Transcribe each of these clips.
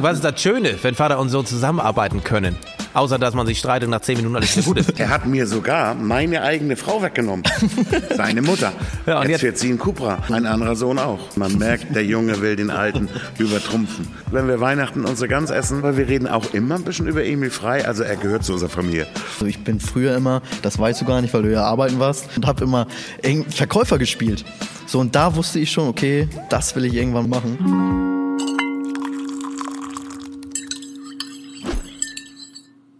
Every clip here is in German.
Was ist das Schöne, wenn Vater und Sohn zusammenarbeiten können? Außer, dass man sich streitet und nach zehn Minuten alles wieder gut ist. Er hat mir sogar meine eigene Frau weggenommen. Seine Mutter. Ja, und jetzt, jetzt- wird sie ein Cupra. Ein anderer Sohn auch. Man merkt, der Junge will den Alten übertrumpfen. Wenn wir Weihnachten unsere Gans essen, weil wir reden auch immer ein bisschen über Emil Frei. Also er gehört zu unserer Familie. Also ich bin früher immer, das weißt du gar nicht, weil du ja arbeiten warst, und habe immer Verkäufer gespielt. So und da wusste ich schon, okay, das will ich irgendwann machen.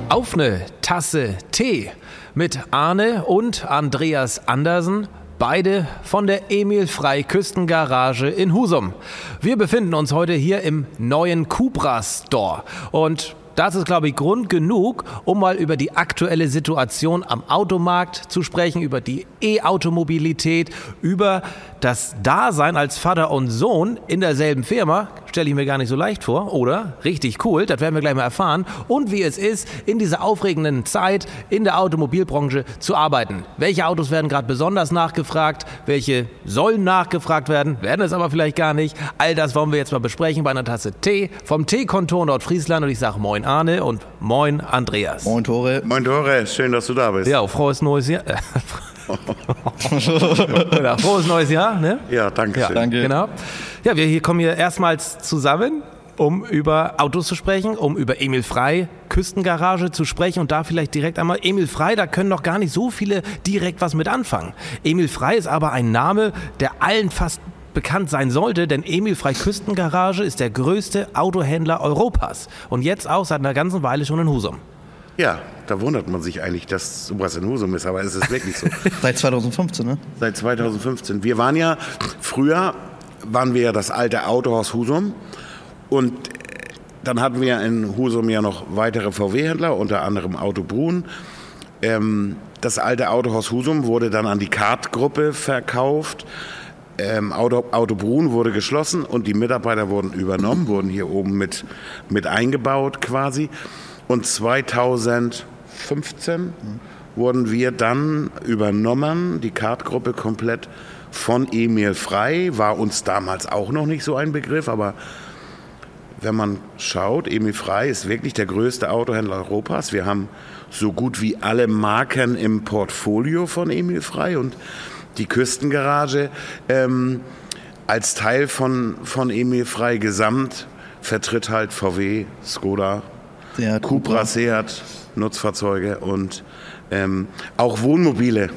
Auf eine Tasse Tee mit Arne und Andreas Andersen. Beide von der Emil Frei Küstengarage in Husum. Wir befinden uns heute hier im neuen Cupra Store. Und das ist, glaube ich, Grund genug, um mal über die aktuelle Situation am Automarkt zu sprechen, über die E-Automobilität, über das Dasein als Vater und Sohn in derselben Firma. Stelle ich mir gar nicht so leicht vor, oder? Richtig cool, das werden wir gleich mal erfahren. Und wie es ist, in dieser aufregenden Zeit in der Automobilbranche zu arbeiten. Welche Autos werden gerade besonders nachgefragt? Welche sollen nachgefragt werden? Werden es aber vielleicht gar nicht. All das wollen wir jetzt mal besprechen bei einer Tasse Tee vom Teekontor Nordfriesland. Und ich sage Moin Arne und Moin Andreas. Moin Tore. Moin Dore, schön, dass du da bist. Ja, frohes neues Jahr. ja, frohes neues Jahr, ne? Ja, danke schön. danke. Genau. Ja, wir hier kommen hier erstmals zusammen, um über Autos zu sprechen, um über Emil Frei, Küstengarage zu sprechen und da vielleicht direkt einmal Emil Frei, da können noch gar nicht so viele direkt was mit anfangen. Emil Frei ist aber ein Name, der allen fast bekannt sein sollte, denn Emil Frei Küstengarage ist der größte Autohändler Europas und jetzt auch seit einer ganzen Weile schon in Husum. Ja, da wundert man sich eigentlich, dass sowas in Husum ist, aber es ist wirklich so. Seit 2015, ne? Seit 2015. Wir waren ja, früher waren wir ja das alte Autohaus Husum und dann hatten wir in Husum ja noch weitere VW-Händler, unter anderem Auto Brun. Ähm, das alte Autohaus Husum wurde dann an die Kart-Gruppe verkauft. Ähm, Auto, Auto Brun wurde geschlossen und die Mitarbeiter wurden übernommen, wurden hier oben mit, mit eingebaut quasi. Und 2015 wurden wir dann übernommen, die Kartgruppe komplett von Emil Frei, war uns damals auch noch nicht so ein Begriff, aber wenn man schaut, Emil Frei ist wirklich der größte Autohändler Europas. Wir haben so gut wie alle Marken im Portfolio von Emil Frei und die Küstengarage ähm, als Teil von, von Emil Frei gesamt vertritt halt VW, Skoda, Der Cupra, Seat, Nutzfahrzeuge und ähm, auch Wohnmobile.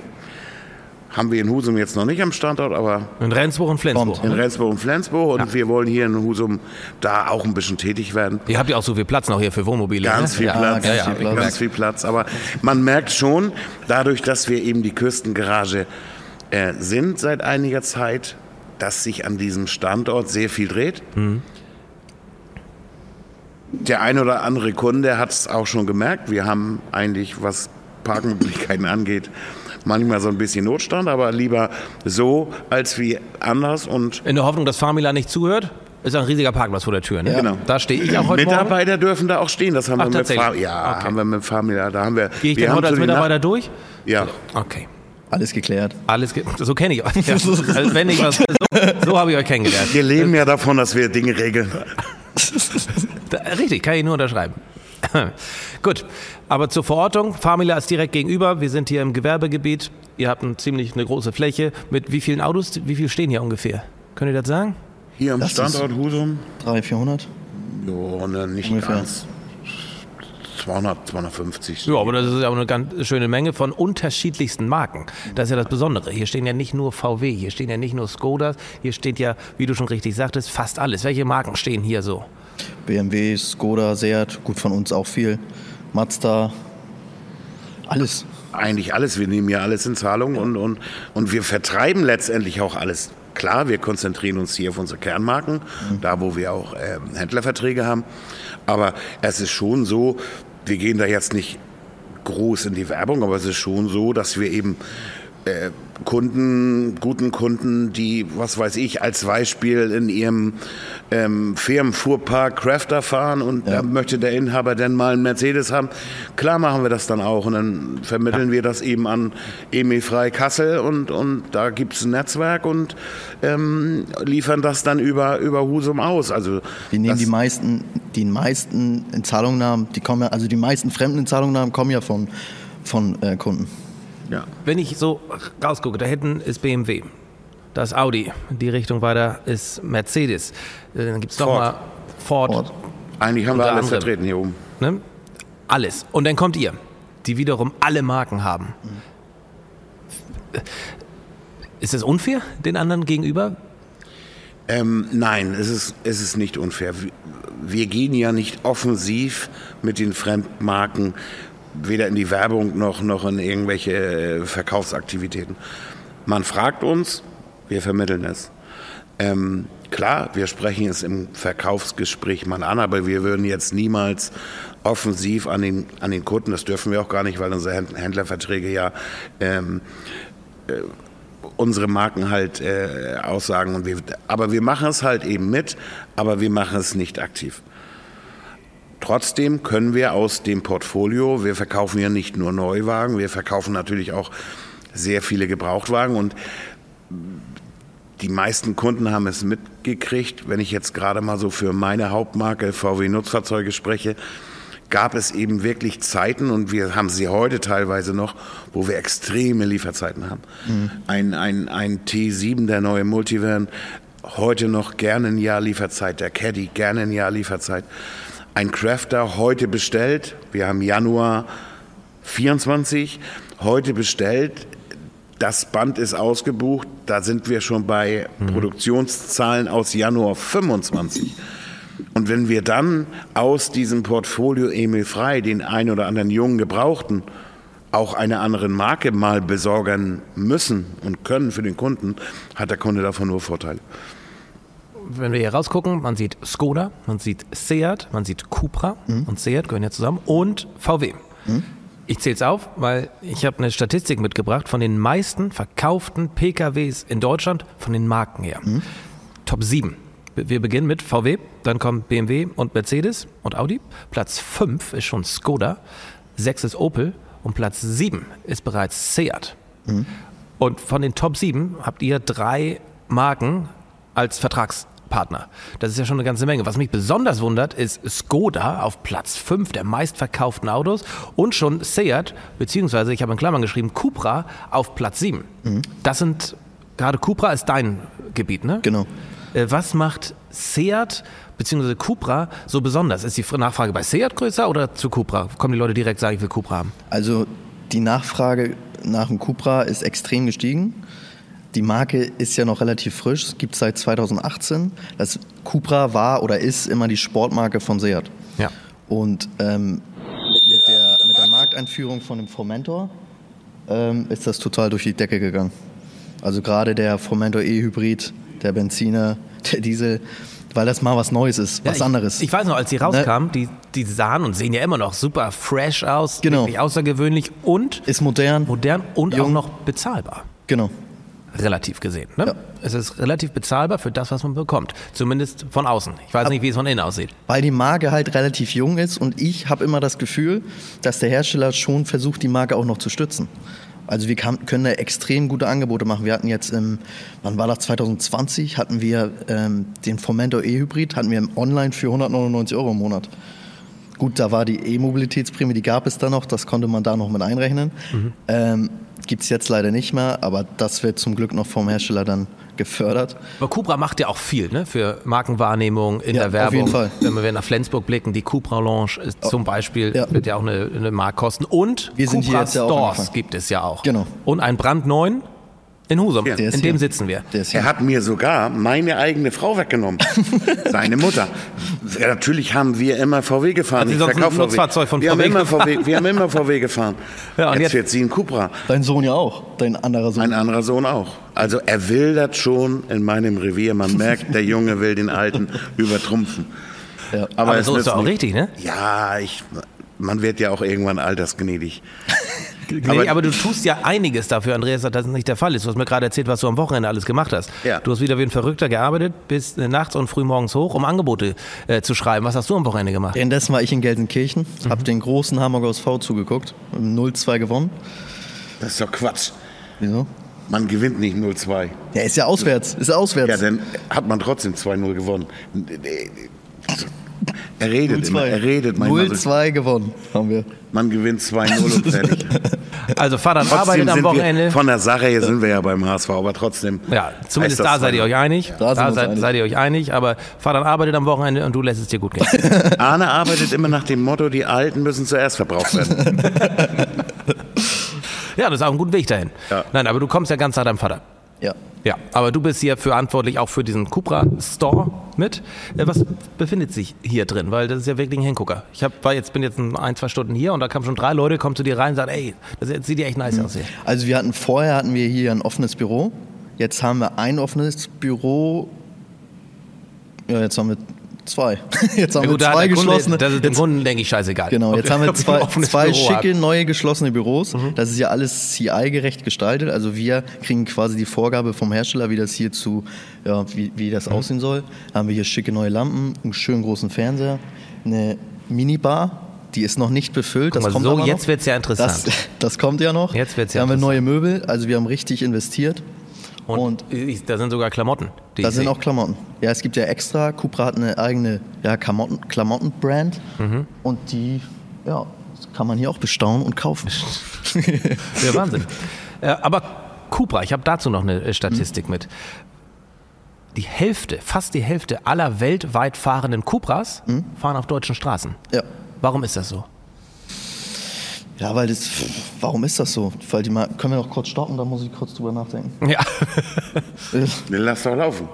Haben wir in Husum jetzt noch nicht am Standort, aber In Rendsburg und Flensburg. Kommt. in Rendsburg und Flensburg und wir wollen hier in Husum da auch ein bisschen tätig werden. Ihr habt ja auch so viel Platz noch hier für Wohnmobile. Ganz ne? viel ja, Platz, Ja, ja, viel ganz viel Platz. Aber man merkt schon, dadurch, dass wir eben die Küstengarage äh, sind seit einiger Zeit, dass sich an diesem Standort sehr viel dreht. Der ein oder andere Kunde hat es auch schon gemerkt. Wir haben eigentlich, was Parkmöglichkeiten angeht, manchmal so ein bisschen Notstand, aber lieber so als wie anders. Und In der Hoffnung, dass Famila nicht zuhört, ist ein riesiger Parkplatz vor der Tür. Ne? Genau. Da stehe ich auch heute Morgen. Mitarbeiter dürfen da auch stehen. Das haben Ach, wir mit? Fam ja, Okay. haben wir mit Familie. Da haben wir. Gehe ich wir dann haben heute als Mitarbeiter durch? Nacht- Ja. Okay. Alles geklärt. Alles, ge- so kenne ich euch. Ja. Also wenn ich was, so, so habe ich euch kennengelernt. Wir leben ja davon, dass wir Dinge regeln. Da, richtig, kann ich nur unterschreiben. Gut, aber zur Verortung. Famila ist direkt gegenüber. Wir sind hier im Gewerbegebiet. Ihr habt ein ziemlich eine große Fläche. Mit wie vielen Autos? Wie viel stehen hier ungefähr? Könnt ihr das sagen? Hier am Das Standort Husum. 300, 400? Jo, ne, nicht Ungefähr. ganz. 200, 250. Ja, aber das ist ja auch eine ganz schöne Menge von unterschiedlichsten Marken. Das ist ja das Besondere. Hier stehen ja nicht nur VW, hier stehen ja nicht nur Skodas, hier steht ja, wie du schon richtig sagtest, fast alles. Welche Marken stehen hier so? BMW, Skoda, Seat, gut von uns auch viel. Mazda, alles. Eigentlich alles. Wir nehmen ja alles in Zahlung und, und, und wir vertreiben letztendlich auch alles. Klar, wir konzentrieren uns hier auf unsere Kernmarken, da wo wir auch ähm, Händlerverträge haben. Aber es ist schon so, wir gehen da jetzt nicht groß in die Werbung, aber es ist schon so, dass wir eben äh, Kunden, guten Kunden, die, was weiß ich, als Beispiel in ihrem ähm, Firmenfuhrpark Crafter fahren und ja. da möchte der Inhaber denn mal einen Mercedes haben. Klar machen wir das dann auch und dann vermitteln ja. wir das eben an EMI Frei Kassel und, und da gibt es ein Netzwerk und ähm, liefern das dann über, über Husum aus. Also wir nehmen die meisten, die meisten Zahlungnahmen, die kommen ja, also die meisten fremden Zahlungnahmen kommen ja von, von äh, Kunden. Ja. Wenn ich so rausgucke, da hinten ist BMW, da ist Audi, in die Richtung weiter ist Mercedes. Äh, dann gibt es nochmal Ford. Ford. Eigentlich haben wir alles andere. vertreten hier oben. Ne? Alles. Und dann kommt ihr, die wiederum alle Marken haben. Mhm. Ist es unfair den anderen gegenüber? Ähm, nein, es ist, es ist nicht unfair. Wir gehen ja nicht offensiv mit den Fremdmarken weder in die Werbung noch, noch in irgendwelche äh, Verkaufsaktivitäten. Man fragt uns, wir vermitteln es. Ähm, klar, wir sprechen es im Verkaufsgespräch mal an, aber wir würden jetzt niemals offensiv an den, an den Kunden, das dürfen wir auch gar nicht, weil unsere Händlerverträge ja ähm, äh, unsere Marken halt äh, aussagen. Und wir, aber wir machen es halt eben mit, aber wir machen es nicht aktiv. Trotzdem können wir aus dem Portfolio, wir verkaufen ja nicht nur Neuwagen, wir verkaufen natürlich auch sehr viele Gebrauchtwagen und die meisten Kunden haben es mitgekriegt. Wenn ich jetzt gerade mal so für meine Hauptmarke VW Nutzfahrzeuge spreche, gab es eben wirklich Zeiten und wir haben sie heute teilweise noch, wo wir extreme Lieferzeiten haben. Mhm. Ein, ein, ein T7, der neue Multivan, heute noch gerne ein Jahr Lieferzeit. Der Caddy, gerne ein Jahr Lieferzeit ein Crafter heute bestellt. Wir haben Januar 24 heute bestellt. Das Band ist ausgebucht. Da sind wir schon bei mhm. Produktionszahlen aus Januar 25. Und wenn wir dann aus diesem Portfolio Emil Frei den ein oder anderen jungen Gebrauchten auch einer anderen Marke mal besorgen müssen und können für den Kunden, hat der Kunde davon nur Vorteile wenn wir hier rausgucken, man sieht Skoda, man sieht Seat, man sieht Cupra mhm. und Seat gehören ja zusammen und VW. Mhm. Ich zähle es auf, weil ich habe eine Statistik mitgebracht von den meisten verkauften PKWs in Deutschland von den Marken her. Mhm. Top 7. Wir beginnen mit VW, dann kommen BMW und Mercedes und Audi. Platz 5 ist schon Skoda, 6 ist Opel und Platz 7 ist bereits Seat. Mhm. Und von den Top 7 habt ihr drei Marken als Vertrags Partner. Das ist ja schon eine ganze Menge. Was mich besonders wundert, ist Skoda auf Platz 5 der meistverkauften Autos und schon Seat, beziehungsweise ich habe in Klammern geschrieben, Cupra auf Platz 7. Mhm. Das sind, gerade Cupra ist dein Gebiet, ne? Genau. Äh, was macht Seat bzw. Cupra so besonders? Ist die Nachfrage bei Seat größer oder zu Cupra? Kommen die Leute direkt sagen, ich will Cupra haben? Also die Nachfrage nach dem Cupra ist extrem gestiegen. Die Marke ist ja noch relativ frisch, es gibt seit 2018. Das Cupra war oder ist immer die Sportmarke von Seat. Ja. Und ähm, mit, der, mit der Markteinführung von dem Formentor ähm, ist das total durch die Decke gegangen. Also gerade der Formentor E-Hybrid, der Benziner, der Diesel, weil das mal was Neues ist, was ja, ich, anderes. Ich weiß noch, als die rauskamen, ne? die, die sahen und sehen ja immer noch super fresh aus, genau. wirklich außergewöhnlich und ist modern, modern und jung. auch noch bezahlbar. Genau relativ gesehen. Ne? Ja. Es ist relativ bezahlbar für das, was man bekommt. Zumindest von außen. Ich weiß nicht, wie es von innen aussieht. Weil die Marke halt relativ jung ist und ich habe immer das Gefühl, dass der Hersteller schon versucht, die Marke auch noch zu stützen. Also wir kann, können da extrem gute Angebote machen. Wir hatten jetzt im, wann war das, 2020, hatten wir ähm, den Formentor E-Hybrid, hatten wir online für 199 Euro im Monat. Gut, da war die E-Mobilitätsprämie, die gab es da noch, das konnte man da noch mit einrechnen. Mhm. Ähm, Gibt es jetzt leider nicht mehr, aber das wird zum Glück noch vom Hersteller dann gefördert. Aber Cupra macht ja auch viel ne? für Markenwahrnehmung in ja, der Werbung. Auf jeden Fall. Wenn wir nach Flensburg blicken, die Cupra Lounge ist oh, zum Beispiel, ja. wird ja auch eine, eine Mark kosten. Und wir sind Cupra Stores gibt es ja auch. Genau. Und einen brandneuen in Husum, ja. in dem sitzen wir. Er hat mir sogar meine eigene Frau weggenommen. Seine Mutter. Ja, natürlich haben wir immer VW gefahren. Also ich verkaufe Nutzfahrzeug von wir VW. Haben immer VW. Wir haben immer VW gefahren. Ja, jetzt, jetzt wird sie ein Cupra. Dein Sohn ja auch. Dein anderer Sohn. Ein anderer Sohn auch. Also er will das schon in meinem Revier. Man merkt, der Junge will den Alten übertrumpfen. Ja. Aber, Aber so ist doch auch richtig, ne? Ja, ich, man wird ja auch irgendwann altersgnädig. Nee, aber, aber, du tust ja einiges dafür, Andreas, dass das nicht der Fall ist. Du hast mir gerade erzählt, was du am Wochenende alles gemacht hast. Ja. Du hast wieder wie ein Verrückter gearbeitet, bis äh, nachts und früh morgens hoch, um Angebote äh, zu schreiben. Was hast du am Wochenende gemacht? Währenddessen war ich in Gelsenkirchen, mhm. habe den großen Hamburger SV zugeguckt, 0-2 gewonnen. Das ist doch Quatsch. Wieso? Man gewinnt nicht 0-2. Ja, ist ja auswärts. Ist ja auswärts. Ja, dann hat man trotzdem 2-0 gewonnen. Er redet immer, er redet manchmal. 0-2 gewonnen haben wir. Man gewinnt 2-0 und fertig. Also Vater arbeitet am Wochenende. Wir, von der Sache her sind wir ja beim HSV, aber trotzdem. Ja, zumindest da seid ihr euch einig. Da, da seid, seid, ihr euch einig, aber Vater arbeitet am Wochenende und du lässt es dir gut gehen. Arne arbeitet immer nach dem Motto, die Alten müssen zuerst verbraucht werden. ja, das ist auch ein guter Weg dahin. Ja. Nein, aber du kommst ja ganz nach deinem Vater. Ja. Ja, aber du bist hier verantwortlich auch für diesen Cupra Store mit. Äh, was befindet sich hier drin? Weil das ist ja wirklich ein Hingucker. Ich hab, war jetzt, bin jetzt ein, zwei Stunden hier und da kamen schon drei Leute, kommen zu dir rein und sagen, ey, das sieht ja echt nice mhm. aus hier. Also wir hatten vorher hatten wir hier ein offenes Büro. Jetzt haben wir ein offenes Büro. Ja, jetzt haben wir Zwei. Jetzt haben ja, gut, wir zwei geschlossene. Kunde, das ist dem Kunden, denke ich, scheißegal. Genau, jetzt haben wir zwei, zwei schicke neue geschlossene Büros. Mhm. Das ist ja alles CI-gerecht gestaltet. Also wir kriegen quasi die Vorgabe vom Hersteller, wie das hier zu, ja, wie, wie das mhm. aussehen soll. Da haben wir hier schicke neue Lampen, einen schönen großen Fernseher, eine Minibar. Die ist noch nicht befüllt. Das kommt so, jetzt wird es ja interessant. Das, das, kommt ja noch. Jetzt wird's ja Da haben wir neue Möbel, also wir haben richtig investiert. Und, und da sind sogar Klamotten. da sind auch Klamotten. Ja, es gibt ja extra. Cupra hat eine eigene ja, Klamotten, Klamotten-Brand. Mhm. Und die ja, kann man hier auch bestaunen und kaufen. ja, Wahnsinn. Äh, aber Cupra, ich habe dazu noch eine äh, Statistik mhm. mit. Die Hälfte, fast die Hälfte aller weltweit fahrenden Cupras mhm. fahren auf deutschen Straßen. Ja. Warum ist das so? Ja, weil das, warum ist das so? Weil die mal, können wir noch kurz stoppen, da muss ich kurz drüber nachdenken. Ja. Lass doch laufen.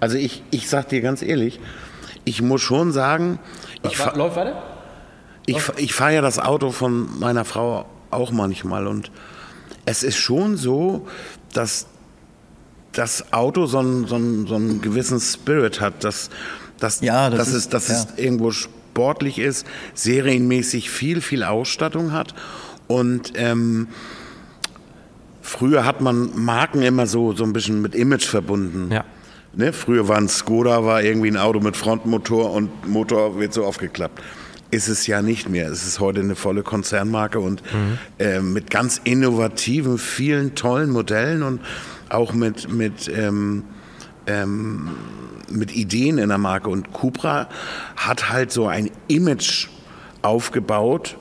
Also ich, ich sag dir ganz ehrlich, ich muss schon sagen, ich, fa Läuft weiter? ich, ich fahre ja das Auto von meiner Frau auch manchmal und es ist schon so, dass das Auto so einen, so einen, so einen gewissen Spirit hat, dass, dass, ja, das, dass, ist, es, dass ja. es irgendwo sportlich ist, serienmäßig viel, viel Ausstattung hat. Und ähm, früher hat man Marken immer so, so ein bisschen mit Image verbunden. Ja. Ne? Früher war ein Skoda, war irgendwie ein Auto mit Frontmotor und Motor wird so aufgeklappt. Ist es ja nicht mehr. Es ist heute eine volle Konzernmarke und mhm. äh, mit ganz innovativen, vielen tollen Modellen und auch mit, mit ähm, ähm, mit Ideen in der Marke. Und Cupra hat halt so ein Image aufgebaut.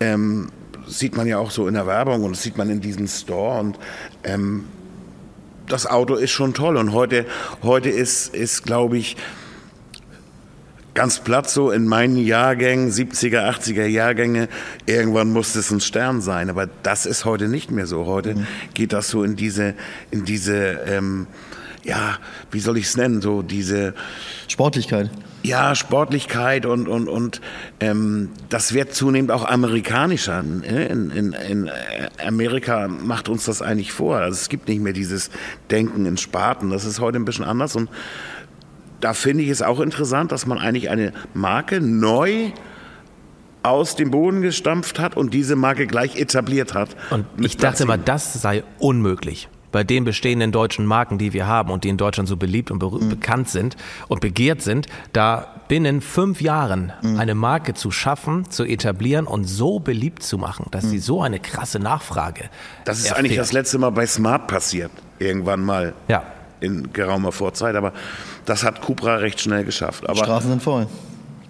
Ähm, sieht man ja auch so in der Werbung und das sieht man in diesem Store. Und ähm, das Auto ist schon toll. Und heute, heute ist, ist glaube ich, ganz platt so in meinen Jahrgängen, 70er, 80er Jahrgänge, irgendwann muss es ein Stern sein. Aber das ist heute nicht mehr so. Heute mhm. geht das so in diese, in diese ähm, ja, wie soll ich es nennen, so diese Sportlichkeit. Ja, Sportlichkeit und, und, und ähm, das wird zunehmend auch amerikanischer. Ne? In, in, in Amerika macht uns das eigentlich vor. Also es gibt nicht mehr dieses Denken in Sparten. Das ist heute ein bisschen anders. Und da finde ich es auch interessant, dass man eigentlich eine Marke neu aus dem Boden gestampft hat und diese Marke gleich etabliert hat. Und ich dachte immer, das sei unmöglich bei den bestehenden deutschen Marken, die wir haben und die in Deutschland so beliebt und mhm. bekannt sind und begehrt sind, da binnen fünf Jahren mhm. eine Marke zu schaffen, zu etablieren und so beliebt zu machen, dass mhm. sie so eine krasse Nachfrage. Das ist erfährt. eigentlich das letzte Mal bei Smart passiert, irgendwann mal. Ja. In geraumer Vorzeit, aber das hat Cupra recht schnell geschafft. Aber Straßen sind voll.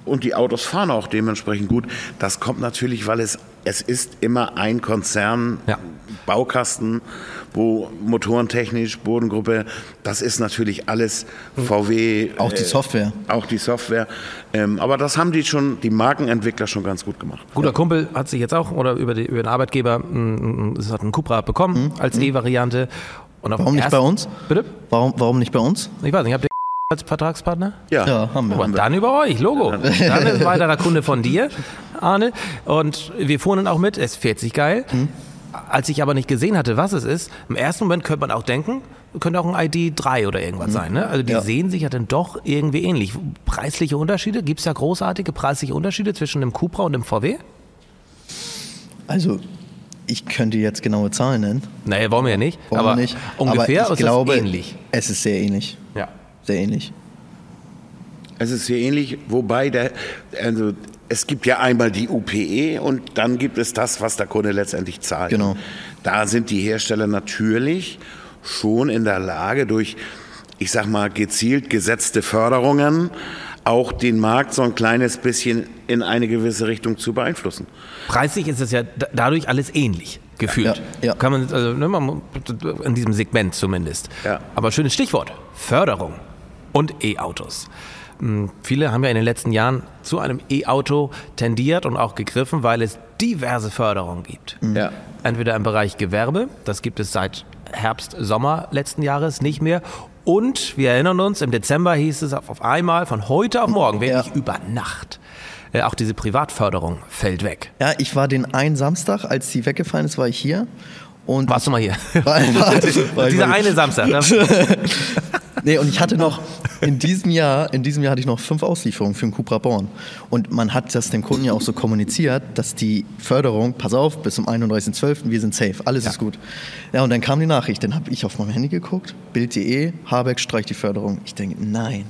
Und die Autos fahren auch dementsprechend gut. Das kommt natürlich, weil es, es ist immer ein Konzern, ja. Baukasten wo motorentechnisch, Bodengruppe, das ist natürlich alles VW. Auch die äh, Software. Äh, auch die Software. Ähm, aber das haben die schon, die Markenentwickler schon ganz gut gemacht. Guter ja. Kumpel hat sich jetzt auch oder über, die, über den Arbeitgeber es hat einen Cupra bekommen mhm. als mhm. E-Variante. warum nicht bei uns? Bitte? Warum, warum nicht bei uns? Ich weiß nicht, habt ihr als Vertragspartner? Ja, ja haben wir. Und dann über euch, Logo. Dann ist ein weiterer Kunde von dir, Arne. Und wir fuhren dann auch mit. Es fährt sich geil. Mhm. Als ich aber nicht gesehen hatte, was es ist, im ersten Moment könnte man auch denken, könnte auch ein ID 3 oder irgendwas mhm. sein. Ne? Also die ja. sehen sich ja dann doch irgendwie ähnlich. Preisliche Unterschiede? Gibt es da großartige preisliche Unterschiede zwischen dem Cupra und dem VW? Also Ich könnte jetzt genaue Zahlen nennen. Naja, wollen wir ja nicht. Wollen aber wir nicht. ungefähr aber ich ist glaube, es ähnlich. Es ist sehr ähnlich. Ja. Sehr ähnlich. Es ist sehr ähnlich, wobei der, also es gibt ja einmal die UPE und dann gibt es das, was der Kunde letztendlich zahlt. Genau. Da sind die Hersteller natürlich schon in der Lage, durch, ich sag mal, gezielt gesetzte Förderungen auch den Markt so ein kleines bisschen in eine gewisse Richtung zu beeinflussen. Preislich ist es ja da- dadurch alles ähnlich gefühlt. Ja, ja. Kann man, also, ne, man, in diesem Segment zumindest. Ja. Aber schönes Stichwort: Förderung und E-Autos. Hm, Viele haben ja in den letzten Jahren zu einem E-Auto tendiert und auch gegriffen, weil es diverse Förderungen gibt. Ja. Entweder im Bereich Gewerbe, das gibt es seit Herbst, Sommer letzten Jahres nicht mehr. Und wir erinnern uns, im Dezember hieß es auf einmal von heute auf morgen, wirklich Ja. über Nacht. Äh, auch diese Privatförderung fällt weg. Ja, ich war den einen Samstag, als die weggefallen ist, war ich hier. Und Warst du mal hier? War, war, war, Dieser eine Samstag. Ne? Nee, und ich hatte noch in diesem Jahr, in diesem Jahr hatte ich noch fünf Auslieferungen für den Cupra Born. Und man hat das dem Kunden ja auch so kommuniziert, dass die Förderung, pass auf, bis zum 31.12. wir sind safe, alles ist gut. Ja, und dann kam die Nachricht, dann habe ich auf meinem Handy geguckt, Bild.de, Habeck streicht die Förderung. Ich denke, nein.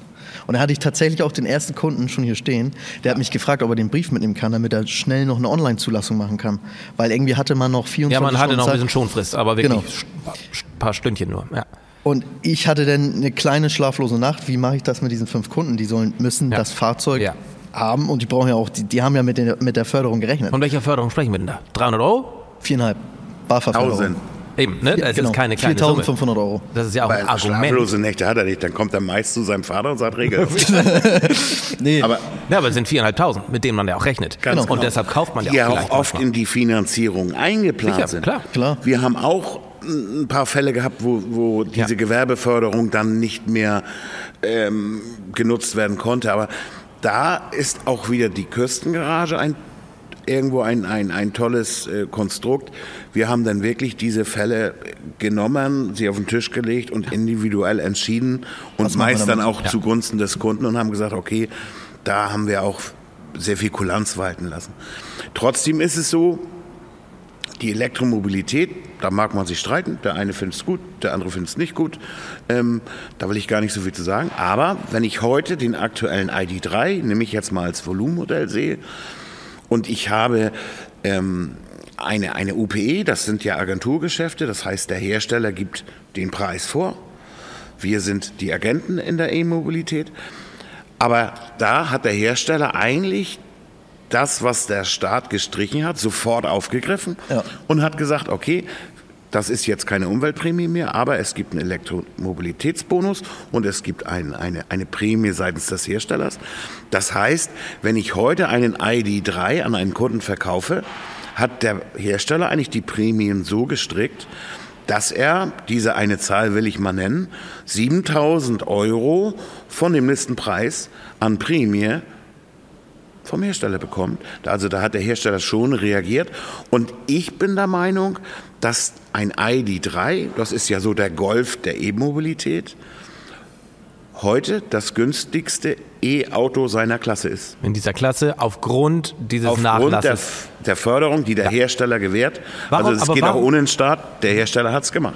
Und da hatte ich tatsächlich auch den ersten Kunden schon hier stehen, der hat mich gefragt, ob er den Brief mitnehmen kann, damit er schnell noch eine Online-Zulassung machen kann. Weil irgendwie hatte man noch 24 Ja, man hatte Stunden noch ein bisschen Schonfrist, aber wirklich Genau. ein paar Stündchen nur. Ja. Und ich hatte dann eine kleine schlaflose Nacht. Wie mache ich das mit diesen fünf Kunden? Die sollen, müssen Ja. das Fahrzeug Ja. haben und die brauchen ja auch, die, die haben ja mit der, mit der Förderung gerechnet. Von welcher Förderung sprechen wir denn da? 300 Euro? Viereinhalb. BAFA-Förderung. 1000. Eben, ne? Das genau. ist keine kleine Summe. 4.500 Euro. Das ist ja auch ein Weil Argument. schlaflose Nächte hat er nicht, dann kommt er meist zu seinem Vater und sagt, regel. Nee, Aber Ja, aber es sind 4.500, mit denen man ja auch rechnet. Ganz Und genau. deshalb kauft man ja die auch ja vielleicht auch oft manchmal. in die Finanzierung eingeplant Sicher, sind. klar. Klar. Wir haben auch ein paar Fälle gehabt, wo, wo diese Ja. Gewerbeförderung dann nicht mehr ähm, genutzt werden konnte. Aber da ist auch wieder die Küstengarage ein irgendwo ein, ein, ein tolles äh, Konstrukt. Wir haben dann wirklich diese Fälle genommen, sie auf den Tisch gelegt und individuell entschieden und Was meist dann auch Ja. zugunsten des Kunden und haben gesagt, okay, da haben wir auch sehr viel Kulanz walten lassen. Trotzdem ist es so, die Elektromobilität, da mag man sich streiten. Der eine findet es gut, der andere findet es nicht gut. Ähm, da will ich gar nicht so viel zu sagen. Aber wenn ich heute den aktuellen ID3, nehme ich jetzt mal als Volumenmodell sehe, und ich habe ähm, eine, eine UPE, das sind ja Agenturgeschäfte, das heißt, der Hersteller gibt den Preis vor. Wir sind die Agenten in der E-Mobilität. Aber da hat der Hersteller eigentlich das, was der Staat gestrichen hat, sofort aufgegriffen Ja. und hat gesagt, okay, das ist jetzt keine Umweltprämie mehr, aber es gibt einen Elektromobilitätsbonus und es gibt ein, eine, eine Prämie seitens des Herstellers. Das heißt, wenn ich heute einen ID3 an einen Kunden verkaufe, hat der Hersteller eigentlich die Prämien so gestrickt, dass er, diese eine Zahl will ich mal nennen, 7000 Euro von dem Listenpreis an Prämie vom Hersteller bekommt. Also da hat der Hersteller schon reagiert. Und ich bin der Meinung, dass ein ID3, das ist ja so der Golf der E-Mobilität, heute das günstigste E-Auto seiner Klasse ist. In dieser Klasse aufgrund dieses Aufgrund der, Nachlasses. der Förderung, die der Hersteller gewährt. Warum- also es geht warum- auch ohne den Staat. Der Hersteller hat es gemacht.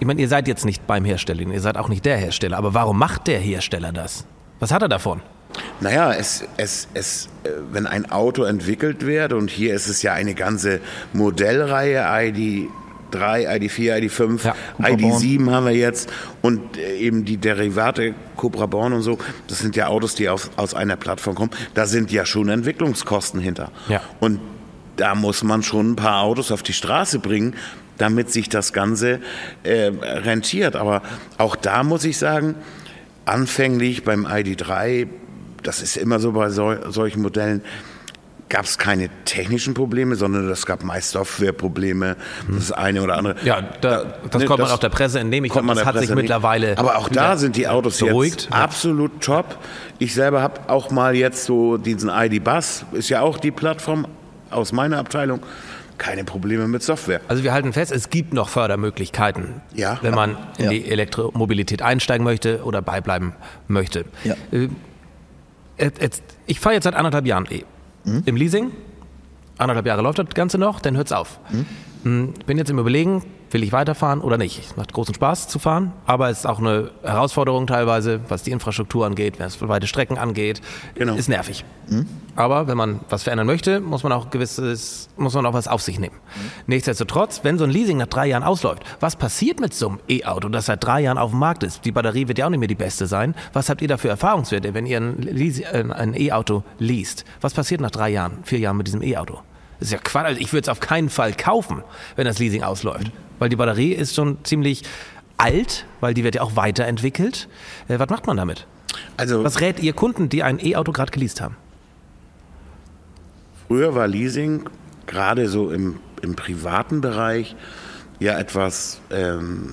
Ich meine, ihr seid jetzt nicht beim Hersteller, ihr seid auch nicht der Hersteller. Aber warum macht der Hersteller das? Was hat er davon? Naja, es, es, es, äh, wenn ein Auto entwickelt wird, und hier ist es ja eine ganze Modellreihe, ID3, ID4, ID5, Ja, Cupra Born. ID7 haben wir jetzt und äh, eben die Derivate Cupra Born und so, das sind ja Autos, die auf, aus einer Plattform kommen, da sind ja schon Entwicklungskosten hinter. Ja. Und da muss man schon ein paar Autos auf die Straße bringen, damit sich das Ganze äh, rentiert. Aber auch da muss ich sagen, anfänglich beim ID3, das ist immer so bei sol solchen Modellen, gab es keine technischen Probleme, sondern es gab meist Softwareprobleme, das eine oder andere. Ja, da, das Ne, kommt man das auch der Presse entnehmen. Ich glaube, man das hat sich Presse nicht. mittlerweile. Aber auch da sind die Autos beruhigt. jetzt absolut top. Ich selber habe auch mal jetzt so diesen ID-Bus, ist ja auch die Plattform aus meiner Abteilung, keine Probleme mit Software. Also wir halten fest, es gibt noch Fördermöglichkeiten, Ja. wenn man in Ja. die Elektromobilität einsteigen möchte oder beibleiben möchte. Ja. Jetzt- ich fahre jetzt seit anderthalb Jahren E. Mhm. Im Leasing. Anderthalb Jahre läuft das Ganze noch, dann hört's auf. Mhm. Hm, bin jetzt im Überlegen, will ich weiterfahren oder nicht. Es macht großen Spaß zu fahren, aber es ist auch eine Herausforderung teilweise, was die Infrastruktur angeht, was weite Strecken angeht. Genau. Ist nervig. Mhm. Aber wenn man was verändern möchte, muss man auch gewisses, muss man auch was auf sich nehmen. Mhm. Nichtsdestotrotz, wenn so ein Leasing nach drei Jahren ausläuft, was passiert mit so einem E-Auto, das seit drei Jahren auf dem Markt ist? Die Batterie wird ja auch nicht mehr die beste sein. Was habt ihr da für Erfahrungswerte, wenn ihr ein E-Auto least? Was passiert nach drei Jahren, vier Jahren mit diesem E-Auto? Das ist ja Quatsch. Also ich würde es auf keinen Fall kaufen, wenn das Leasing ausläuft. Weil die Batterie ist schon ziemlich alt, weil die wird ja auch weiterentwickelt. Äh, was macht man damit? Also, was rät ihr Kunden, die ein E-Auto gerade geleast haben? Früher war Leasing gerade so im, im privaten Bereich ja etwas ähm,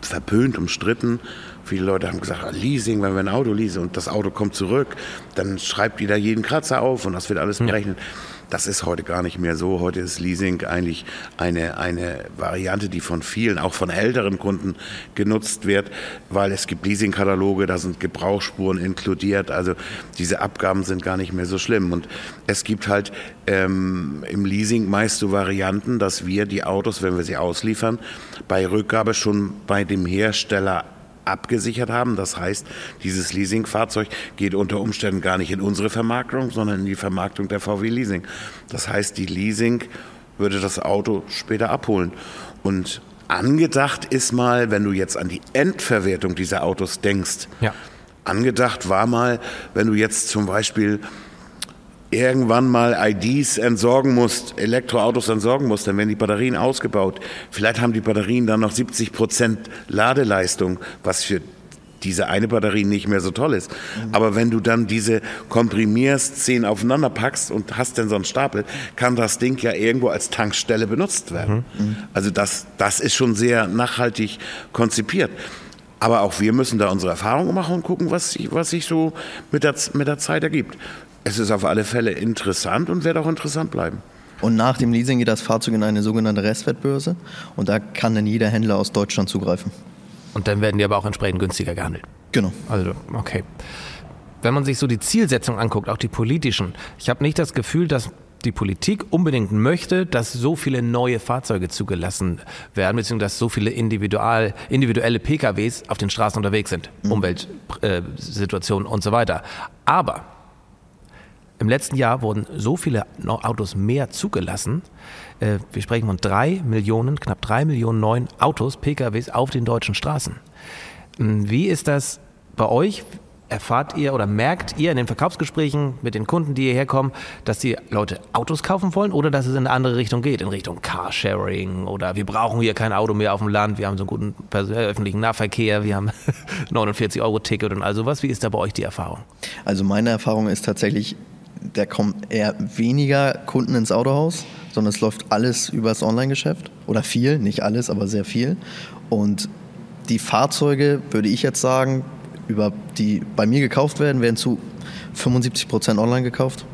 verpönt, umstritten. Viele Leute haben gesagt, ah, Leasing, wenn wir ein Auto leasen und das Auto kommt zurück, dann schreibt jeder jeden Kratzer auf und das wird alles berechnet. Ja. Das ist heute gar nicht mehr so. Heute ist Leasing eigentlich eine, eine Variante, die von vielen, auch von älteren Kunden genutzt wird, weil es gibt Leasingkataloge, da sind Gebrauchsspuren inkludiert. Also diese Abgaben sind gar nicht mehr so schlimm. Und es gibt halt ähm, im Leasing meist so Varianten, dass wir die Autos, wenn wir sie ausliefern, bei Rückgabe schon bei dem Hersteller abgesichert haben. Das heißt, dieses Leasingfahrzeug geht unter Umständen gar nicht in unsere Vermarktung, sondern in die Vermarktung der VW Leasing. Das heißt, die Leasing würde das Auto später abholen. Und angedacht ist mal, wenn du jetzt an die Endverwertung dieser Autos denkst, ja. angedacht war mal, wenn du jetzt zum Beispiel irgendwann mal IDs entsorgen musst, Elektroautos entsorgen musst, dann werden die Batterien ausgebaut. Vielleicht haben die Batterien dann noch 70 Prozent Ladeleistung, was für diese eine Batterie nicht mehr so toll ist. Mhm. Aber wenn du dann diese komprimierst, zehn aufeinander packst und hast dann so einen Stapel, kann das Ding ja irgendwo als Tankstelle benutzt werden. Mhm. mhm. Also das, das ist schon sehr nachhaltig konzipiert. Aber auch wir müssen da unsere Erfahrungen machen und gucken, was, was sich so mit der, mit der Zeit ergibt es ist auf alle Fälle interessant und wird auch interessant bleiben. Und nach dem Leasing geht das Fahrzeug in eine sogenannte Restwertbörse und da kann dann jeder Händler aus Deutschland zugreifen. Und dann werden die aber auch entsprechend günstiger gehandelt. Genau. Also, okay. Wenn man sich so die Zielsetzung anguckt, auch die politischen, ich habe nicht das Gefühl, dass die Politik unbedingt möchte, dass so viele neue Fahrzeuge zugelassen werden, beziehungsweise dass so viele individual, individuelle PKWs auf den Straßen unterwegs sind, mhm. Umweltsituationen und so weiter. Aber im letzten Jahr wurden so viele Autos mehr zugelassen. Äh, wir sprechen von drei Millionen, knapp drei Millionen neuen Autos, PKWs auf den deutschen Straßen. Hm, wie ist das bei euch? Erfahrt ihr oder merkt ihr in den Verkaufsgesprächen mit den Kunden, die hierher kommen, dass die Leute Autos kaufen wollen oder dass es in eine andere Richtung geht, in Richtung Carsharing oder wir brauchen hier kein Auto mehr auf dem Land, wir haben so einen guten öffentlichen Nahverkehr, wir haben 49 Euro Ticket und all sowas. Wie ist da bei euch die Erfahrung? Also meine Erfahrung ist tatsächlich, da kommen eher weniger Kunden ins Autohaus, sondern es läuft alles übers Online-Geschäft. Oder viel, nicht alles, aber sehr viel. Und die Fahrzeuge, würde ich jetzt sagen, über die bei mir gekauft werden, werden zu 75 Prozent online gekauft.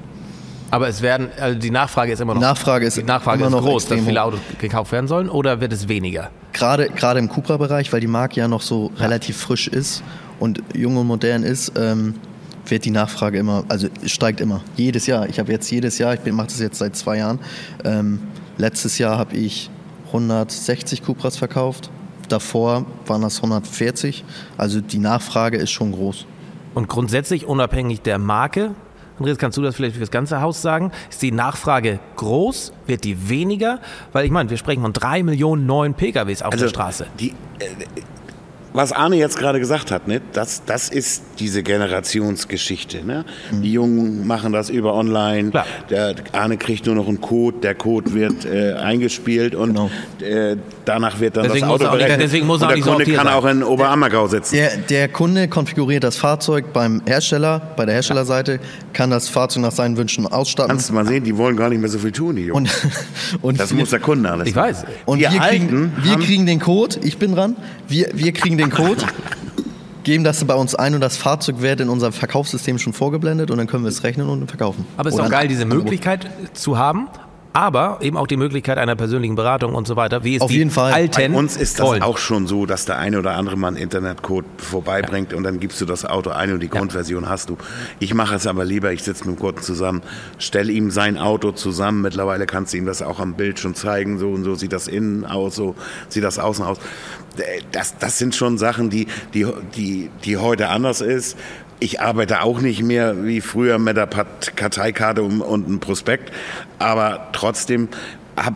Aber es werden, also die Nachfrage ist immer noch, Nachfrage ist die Nachfrage immer ist groß, dass viele Autos gekauft werden sollen, oder wird es weniger? Gerade, gerade im Cupra-Bereich, weil die Marke ja noch so ja. relativ frisch ist und jung und modern ist, ähm, wird die Nachfrage immer, also steigt immer. Jedes Jahr. Ich habe jetzt jedes Jahr, ich mache das jetzt seit zwei Jahren. Ähm, letztes Jahr habe ich 160 Cupras verkauft. Davor waren das 140. Also die Nachfrage ist schon groß. Und grundsätzlich unabhängig der Marke, Andreas, kannst du das vielleicht für das ganze Haus sagen? Ist die Nachfrage groß? Wird die weniger? Weil ich meine, wir sprechen von drei Millionen neuen PKWs auf also der Straße. Die, äh, was Arne jetzt gerade gesagt hat, ne, das, das ist diese Generationsgeschichte. Ne? Mhm. Die Jungen machen das über online. Klar. Der Arne kriegt nur noch einen Code, der Code wird äh, eingespielt und genau. äh, danach wird dann deswegen das Auto berechnet. Deswegen muss und der Kunde kann sein. auch in Oberammergau sitzen. Der, der, Kunde konfiguriert das Fahrzeug beim Hersteller, bei der Herstellerseite, kann das Fahrzeug nach seinen Wünschen ausstatten. Kannst du mal sehen, die wollen gar nicht mehr so viel tun, die Jungs. Und, und das wir, muss der Kunde alles Ich weiß. Und wir, kriegen, wir kriegen den Code, ich bin dran, wir, wir kriegen den Code, geben das bei uns ein und das Fahrzeug wird in unserem Verkaufssystem schon vorgeblendet und dann können wir es rechnen und verkaufen. Aber es ist doch geil, diese Möglichkeit zu haben, aber eben auch die Möglichkeit einer persönlichen Beratung und so weiter, wie es Auf die jeden Fall. Alten Bei uns ist das wollen. auch schon so, dass der eine oder andere mal einen Internetcode vorbeibringt und dann gibst du das Auto ein und die Grundversion hast du. Ich mache es aber lieber, ich sitze mit dem Kunden zusammen, stelle ihm sein Auto zusammen. Mittlerweile kannst du ihm das auch am Bild schon zeigen, so und so sieht das innen aus, so sieht das außen aus. Das, das sind schon Sachen, die, die, die, die heute anders ist. Ich arbeite auch nicht mehr wie früher mit der Karteikarte und, einem Prospekt, aber trotzdem hab,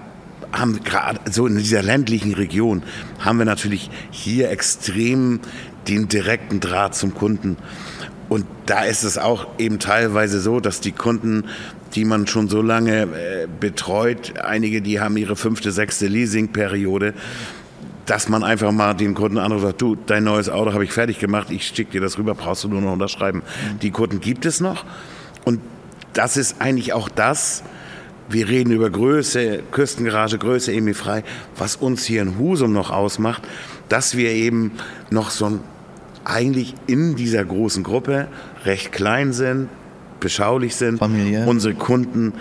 haben gerade so in dieser ländlichen Region haben wir natürlich hier extrem den direkten Draht zum Kunden. Und da ist es auch eben teilweise so, dass die Kunden, die man schon so lange äh, betreut, einige, die haben ihre fünfte, sechste Leasingperiode, dass man einfach mal den Kunden anruft sagt, du, dein neues Auto habe ich fertig gemacht, ich schicke dir das rüber, brauchst du nur noch unterschreiben. Die Kunden gibt es noch und das ist eigentlich auch das, wir reden über Größe, Küstengarage, Größe, Emi frei, was uns hier in Husum noch ausmacht, dass wir eben noch so ein, eigentlich in dieser großen Gruppe recht klein sind, beschaulich sind, Familiär. unsere Kunden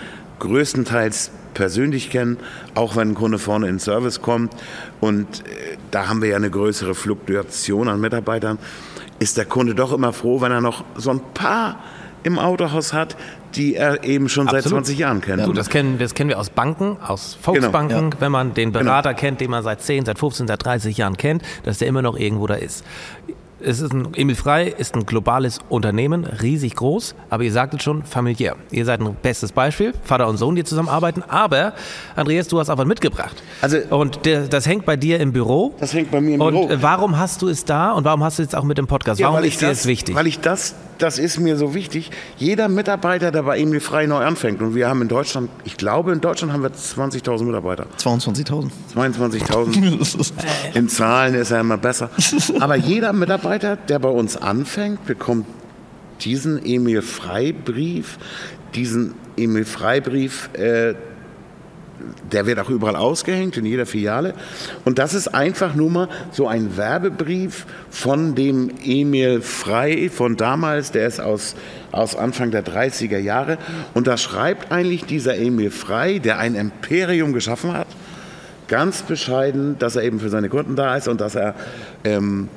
größtenteils persönlich kennen, auch wenn ein Kunde vorne in den Service kommt. Und äh, da haben wir ja eine größere Fluktuation an Mitarbeitern. Ist der Kunde doch immer froh, wenn er noch so ein paar im Autohaus hat, die er eben schon seit Absolut. 20 Jahren kennt. Du, das kennen, das kennen wir aus Banken, aus Volksbanken, Genau. wenn man den Berater kennt, den man seit 10, seit 15, seit 30 Jahren kennt, dass der immer noch irgendwo da ist. Es ist ein, Emil Frei ist ein globales Unternehmen, riesig groß, aber ihr sagtet schon, familiär. Ihr seid ein bestes Beispiel, Vater und Sohn, die zusammenarbeiten, aber Andreas, du hast auch was mitgebracht. Also- und der, das hängt bei dir im Büro. Das hängt bei mir im und Büro. äh, warum hast du es da und warum hast du es jetzt auch mit dem Podcast? warum weil ist dir das wichtig? Weil ich das, das ist mir so wichtig. Jeder Mitarbeiter, der bei Emil Frei neu anfängt, und wir haben in Deutschland, ich glaube, in Deutschland haben wir 20.000 Mitarbeiter. 22.000. 22.000. In Zahlen ist er immer besser. Aber jeder Mitarbeiter, der bei uns anfängt, bekommt diesen Emil Frei-Brief, diesen Emil Frei-Brief, äh, der wird auch überall ausgehängt, in jeder Filiale. Und das ist einfach nur mal so ein Werbebrief von dem Emil Frei von damals, der ist aus, aus Anfang der 30er Jahre. Und da schreibt eigentlich dieser Emil Frei, der ein Imperium geschaffen hat, ganz bescheiden, dass er eben für seine Kunden da ist und dass er ähm,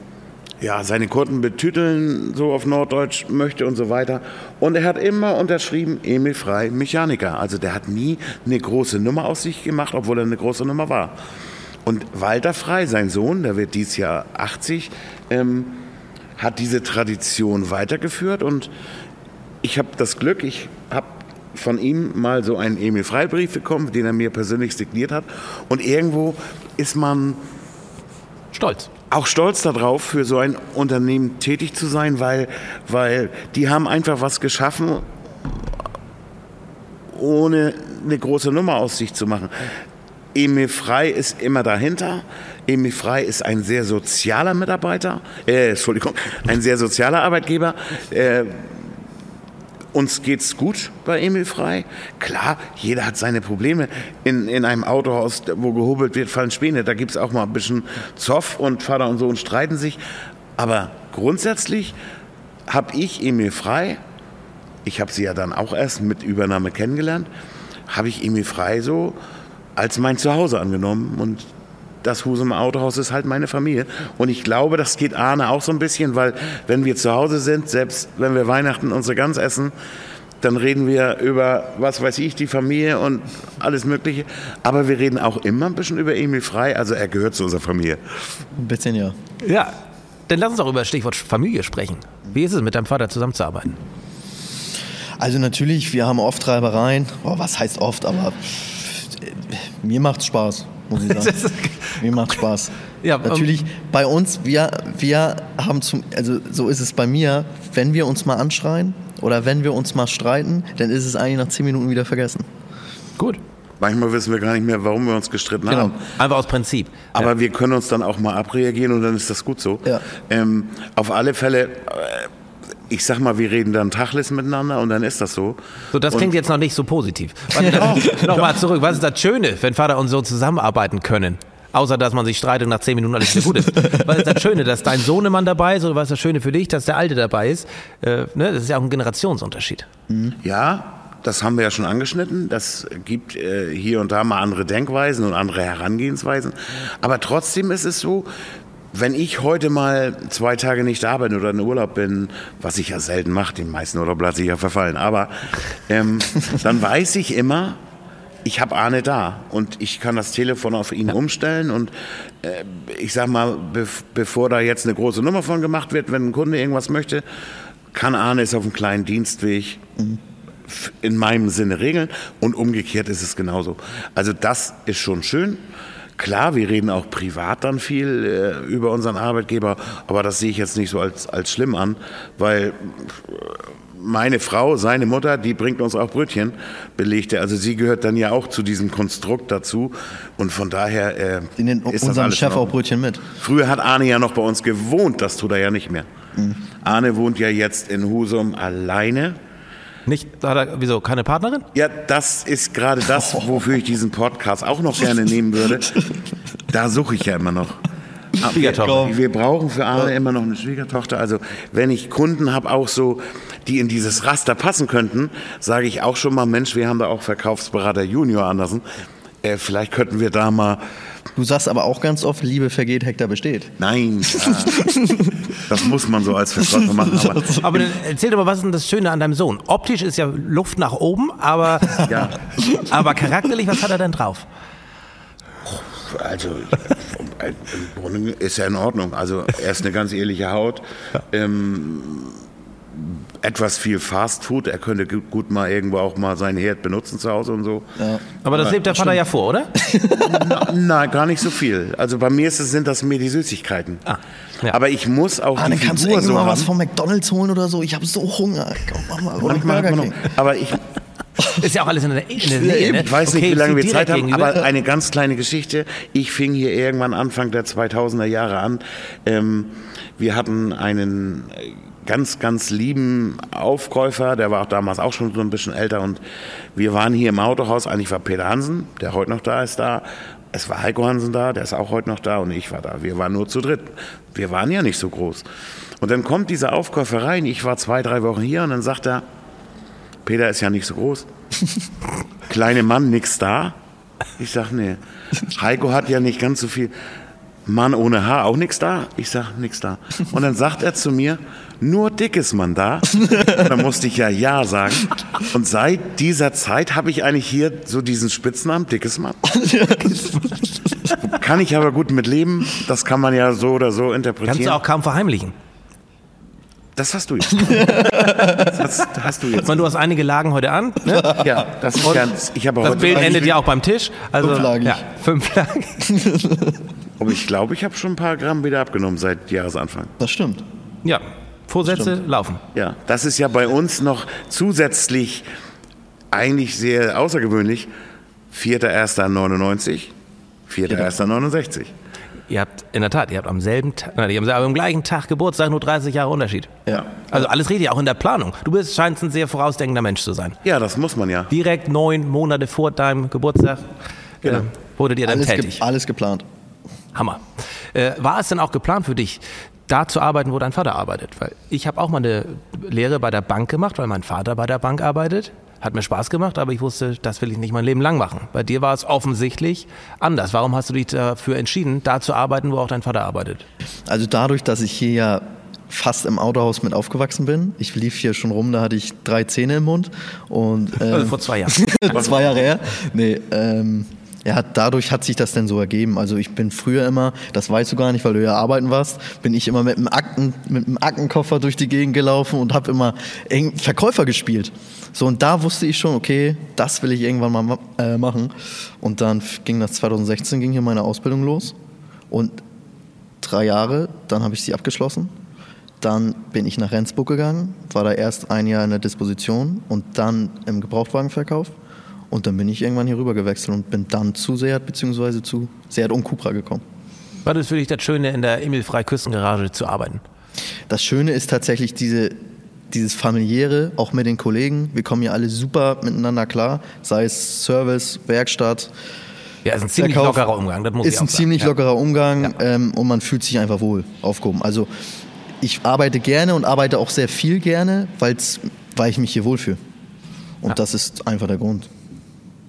ja, seine Kunden betüteln, so auf Norddeutsch möchte und so weiter. Und er hat immer unterschrieben, Emil Frei, Mechaniker. Also der hat nie eine große Nummer aus sich gemacht, obwohl er eine große Nummer war. Und Walter Frei, sein Sohn, der wird dieses Jahr 80, ähm, hat diese Tradition weitergeführt und ich habe das Glück, ich habe von ihm mal so einen Emil Frei-Brief bekommen, den er mir persönlich signiert hat. Und irgendwo ist man Stolz. Auch stolz darauf, für so ein Unternehmen tätig zu sein, weil, weil die haben einfach was geschaffen, ohne eine große Nummer aus sich zu machen. Emil Frei ist immer dahinter. Emil Frei ist ein sehr sozialer Mitarbeiter, äh, Entschuldigung, ein sehr sozialer Arbeitgeber. Äh, uns geht's gut bei Emil Frei. Klar, jeder hat seine Probleme. In, in einem Autohaus, wo gehobelt wird, fallen Späne. Da gibt's auch mal ein bisschen Zoff und Vater und Sohn streiten sich. Aber grundsätzlich habe ich Emil Frei, ich habe sie ja dann auch erst mit Übernahme kennengelernt, habe ich Emil Frei so als mein Zuhause angenommen und das Husumer Autohaus ist halt meine Familie. Und ich glaube, das geht Arne auch so ein bisschen, weil wenn wir zu Hause sind, selbst wenn wir Weihnachten unsere Gans essen, dann reden wir über, was weiß ich, die Familie und alles Mögliche. Aber wir reden auch immer ein bisschen über Emil Frei, also er gehört zu unserer Familie. Ein bisschen ja. Ja, dann lass uns auch über das Stichwort Familie sprechen. Wie ist es, mit deinem Vater zusammenzuarbeiten? Also natürlich, wir haben oft Reibereien. Oh, was heißt oft, aber mir macht's Spaß, muss ich sagen. mir macht Spaß. Ja, ähm, natürlich, bei uns, wir, wir haben zum, also so ist es bei mir, wenn wir uns mal anschreien oder wenn wir uns mal streiten, dann ist es eigentlich nach zehn Minuten wieder vergessen. Gut. Manchmal wissen wir gar nicht mehr, warum wir uns gestritten Genau. haben. Einfach aus Prinzip. Aber wir können uns dann auch mal abreagieren und dann ist das gut so. Ja. Ähm, auf alle Fälle, äh, ich sag mal, wir reden dann Tachlis miteinander und dann ist das so. So, das Und- klingt jetzt noch nicht so positiv. Nochmal zurück. Was ist das Schöne, wenn Vater und Sohn zusammenarbeiten können? Außer, dass man sich streitet und nach zehn Minuten alles wieder gut ist. Was ist das Schöne, dass dein Sohnemann dabei ist oder was ist das Schöne für dich, dass der Alte dabei ist? Äh, ne? Das ist ja auch ein Generationsunterschied. Ja, das haben wir ja schon angeschnitten. Das gibt äh, hier und da mal andere Denkweisen und andere Herangehensweisen. Aber trotzdem ist es so, wenn ich heute mal zwei Tage nicht da bin oder in Urlaub bin, was ich ja selten mache, den meisten Urlaub lasse ich ja verfallen, aber ähm, dann weiß ich immer, ich habe Arne da und ich kann das Telefon auf ihn umstellen und äh, ich sag mal, be bevor da jetzt eine große Nummer von gemacht wird, wenn ein Kunde irgendwas möchte, kann Arne es auf einem kleinen Dienstweg in meinem Sinne regeln und umgekehrt ist es genauso. Also das ist schon schön. Klar, wir reden auch privat dann viel äh, über unseren Arbeitgeber, aber das sehe ich jetzt nicht so als, als schlimm an, weil meine Frau, seine Mutter, die bringt uns auch Brötchen, belegte. Also sie gehört dann ja auch zu diesem Konstrukt dazu. Und von daher äh, In den, ist unserem Chef auch. Brötchen mit. Früher hat Arne ja noch bei uns gewohnt, das tut er ja nicht mehr. Mhm. Arne wohnt ja jetzt in Husum alleine. Nicht, er, wieso, keine Partnerin? Ja, das ist gerade das, wofür ich diesen Podcast auch noch gerne nehmen würde. Da suche ich ja immer noch. Schwiegertochter. Wir brauchen für Arne immer noch eine Schwiegertochter. Also wenn ich Kunden habe, auch so, die in dieses Raster passen könnten, sage ich auch schon mal, Mensch, wir haben da auch Verkaufsberater Junior Andersen. Äh, vielleicht könnten wir da mal. Du sagst aber auch ganz oft, Liebe vergeht, Hektar besteht. Nein, ja, das muss man so als Verkäufer machen. Aber Aber dann erzähl doch mal, was ist denn das Schöne an deinem Sohn? Optisch ist ja Luft nach oben, aber, ja, aber charakterlich, was hat er denn drauf? Also im Grunde ist er in Ordnung. Also er ist eine ganz ehrliche Haut. Ähm, etwas viel Fast Food. Er könnte gu- gut mal irgendwo auch mal seinen Herd benutzen zu Hause und so. Aber das lebt der Vater ja vor, oder? Na, nein, gar nicht so viel. Also bei mir ist es, sind das mehr die Süßigkeiten. Ah, ja. Aber ich muss auch Ah, die dann kannst du Figur irgendwann so mal was von McDonalds holen oder so. Ich habe so Hunger. Komm, mach mal. Burger man noch, King. aber ich, Ist ja auch alles in der, in der Nähe, ne? Ich weiß nicht, Okay, wie lange wir Zeit haben, gegenüber. aber eine ganz kleine Geschichte. Ich fing hier irgendwann Anfang der 2000er Jahre an. Ähm, wir hatten einen äh, ganz, ganz lieben Aufkäufer, der war auch damals auch schon so ein bisschen älter und wir waren hier im Autohaus, eigentlich war Peter Hansen, der heute noch da ist, da. Es war Heiko Hansen da, der ist auch heute noch da und ich war da. Wir waren nur zu dritt. Wir waren ja nicht so groß. Und dann kommt dieser Aufkäufer rein, ich war zwei, drei Wochen hier und dann sagt er, Peter ist ja nicht so groß. Kleine Mann, nix da. Ich sag, nee. Heiko hat ja nicht ganz so viel. Mann ohne Haar, auch nix da? Ich sag, nix da. Und dann sagt er zu mir, nur dickes Mann da. Dann musste ich ja Ja sagen. Und seit dieser Zeit habe ich eigentlich hier so diesen Spitznamen, dickes Mann. Kann ich aber gut mit leben. Das kann man ja so oder so interpretieren. Kannst du auch kaum verheimlichen. Das hast du jetzt. Das hast du Ich jetzt. meine, du hast einige Lagen heute an. Ne? Ja, das ist ja, ich habe Das heute Bild endet ja auch beim Tisch. Also, Fünflagig. Ja, fünflagig. Aber ich glaube, ich habe schon ein paar Gramm wieder abgenommen seit Jahresanfang. Das stimmt. Ja, Vorsätze laufen. Ja, das ist ja bei uns noch zusätzlich eigentlich sehr außergewöhnlich. 4.1.99, 4.1.69. Ihr habt, in der Tat, ihr habt am selben Tag, nein, ihr habt am gleichen Tag Geburtstag, nur 30 Jahre Unterschied. Ja. Also alles richtig, auch in der Planung. Du bist, scheinst ein sehr vorausdenkender Mensch zu sein. Ja, das muss man ja. Direkt neun Monate vor deinem Geburtstag Genau. äh, wurdet ihr dann Alles, ge tätig. alles geplant. Hammer. Äh, war es denn auch geplant für dich, da zu arbeiten, wo dein Vater arbeitet? Weil ich habe auch mal eine Lehre bei der Bank gemacht, weil mein Vater bei der Bank arbeitet. Hat mir Spaß gemacht, aber ich wusste, das will ich nicht mein Leben lang machen. Bei dir war es offensichtlich anders. Warum hast du dich dafür entschieden, da zu arbeiten, wo auch dein Vater arbeitet? Also dadurch, dass ich hier ja fast im Autohaus mit aufgewachsen bin. Ich lief hier schon rum, da hatte ich drei Zähne im Mund. Und, ähm, Also vor zwei Jahren. zwei Jahre her. Nee, ähm, ja, dadurch hat sich das denn so ergeben. Also ich bin früher immer, das weißt du gar nicht, weil du ja arbeiten warst, bin ich immer mit einem, Akten, mit einem Aktenkoffer durch die Gegend gelaufen und habe immer Verkäufer gespielt. So, und da wusste ich schon, okay, das will ich irgendwann mal ma- äh, machen. Und dann ging das 2016, ging hier meine Ausbildung los. Und drei Jahre, dann habe ich sie abgeschlossen. Dann bin ich nach Rendsburg gegangen, war da erst ein Jahr in der Disposition und dann im Gebrauchtwagenverkauf. Und dann bin ich irgendwann hier rüber gewechselt und bin dann zu Seat bzw. zu Seat und Cupra gekommen. War das für dich das Schöne, in der Emil Frei Küstengarage zu arbeiten? Das Schöne ist tatsächlich diese, dieses familiäre, auch mit den Kollegen. Wir kommen hier alle super miteinander klar, sei es Service, Werkstatt. Ja, ist ein ziemlich Verkauf. lockerer Umgang, das muss ist ich auch ein sagen. ziemlich ja. lockerer Umgang ähm, und man fühlt sich einfach wohl aufgehoben. Also ich arbeite gerne und arbeite auch sehr viel gerne, weil's, weil ich mich hier wohlfühle. Und ja. das ist einfach der Grund.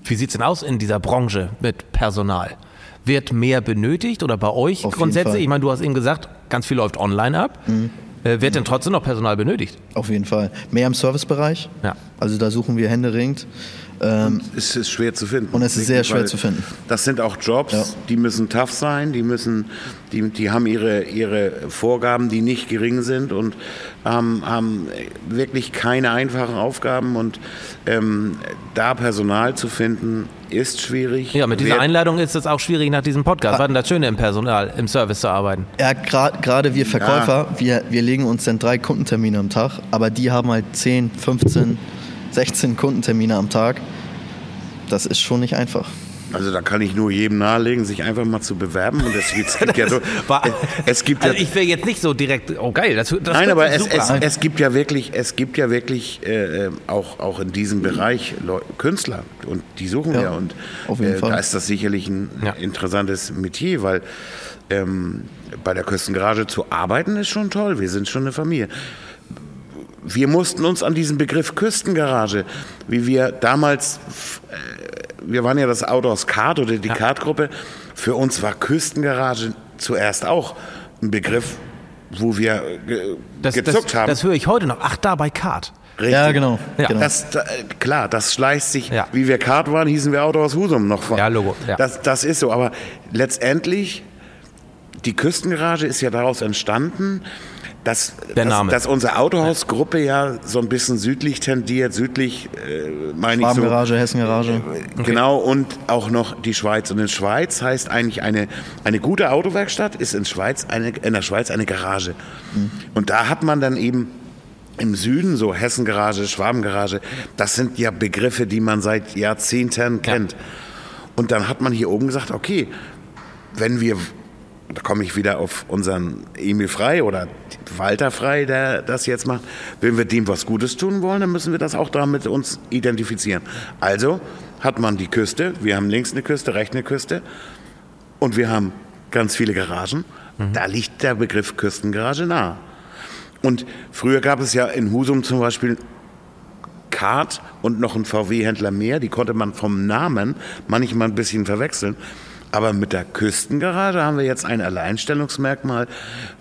Wie sieht es denn aus in dieser Branche mit Personal? Wird mehr benötigt oder bei euch Auf grundsätzlich? Ich meine, du hast eben gesagt, ganz viel läuft online ab. Mhm. Äh, wird denn trotzdem noch Personal benötigt? Auf jeden Fall. Mehr im Servicebereich. Ja. Also da suchen wir händeringend. Ähm, es ist schwer zu finden. Und es ist sehr schwer zu finden. Das sind auch Jobs, ja. die müssen tough sein, die müssen, die, die haben ihre, ihre Vorgaben, die nicht gering sind und ähm, haben wirklich keine einfachen Aufgaben und ähm, da Personal zu finden, ist schwierig. Ja, mit dieser Einladung ist es auch schwierig nach diesem Podcast. Was war denn das Schöne im Personal, im Service zu arbeiten? Ja, gerade gra wir Verkäufer, ja. wir, wir legen uns dann drei Kundentermine am Tag, aber die haben halt 10, 15 16 Kundentermine am Tag. Das ist schon nicht einfach. Also da kann ich nur jedem nahelegen, sich einfach mal zu bewerben. Und es, es gibt ja, so, es gibt also ich will jetzt nicht so direkt, oh geil, das, das Nein, aber es, es, es, gibt ja wirklich, es gibt ja wirklich äh, auch, auch in diesem Bereich Künstler und die suchen ja, wir. Und äh, da ist das sicherlich ein ja. interessantes Metier, weil ähm, bei der Küstengarage zu arbeiten ist schon toll. Wir sind schon eine Familie wir mussten uns an diesen Begriff Küstengarage, wie wir damals, äh, wir waren ja das Outdoors Kart oder die ja. Kartgruppe, für uns war Küstengarage zuerst auch ein Begriff, wo wir ge das, gezuckt das, haben. Das höre ich heute noch. Ach, da bei Kart. Richtig. Ja, genau. Ja. genau. Das, da, klar, das schleicht sich, ja. wie wir Kart waren, hießen wir Outdoors Husum noch vor. Ja, Logo. Ja. Das, das ist so, aber letztendlich, die Küstengarage ist ja daraus entstanden, dass, dass, dass, unsere Autohausgruppe ja so ein bisschen südlich tendiert, südlich äh, meine ich so. Garage, Hessengarage. Äh, genau, und auch noch die Schweiz. Und in Schweiz heißt eigentlich eine, eine gute Autowerkstatt ist in, Schweiz eine, in der Schweiz eine Garage. Mhm. Und da hat man dann eben im Süden, so Hessengarage, Schwabengarage, das sind ja Begriffe, die man seit Jahrzehnten kennt. Ja. Und dann hat man hier oben gesagt, okay, wenn wir da komme ich wieder auf unseren Emil Frei oder Walter Frei, der das jetzt macht. Wenn wir dem was Gutes tun wollen, dann müssen wir das auch damit uns identifizieren. Also hat man die Küste, wir haben links eine Küste, rechts eine Küste und wir haben ganz viele Garagen. Mhm. Da liegt der Begriff Küstengarage nah. Und früher gab es ja in Husum zum Beispiel Kart und noch einen VW-Händler mehr. Die konnte man vom Namen manchmal ein bisschen verwechseln. Aber mit der Küstengarage haben wir jetzt ein Alleinstellungsmerkmal,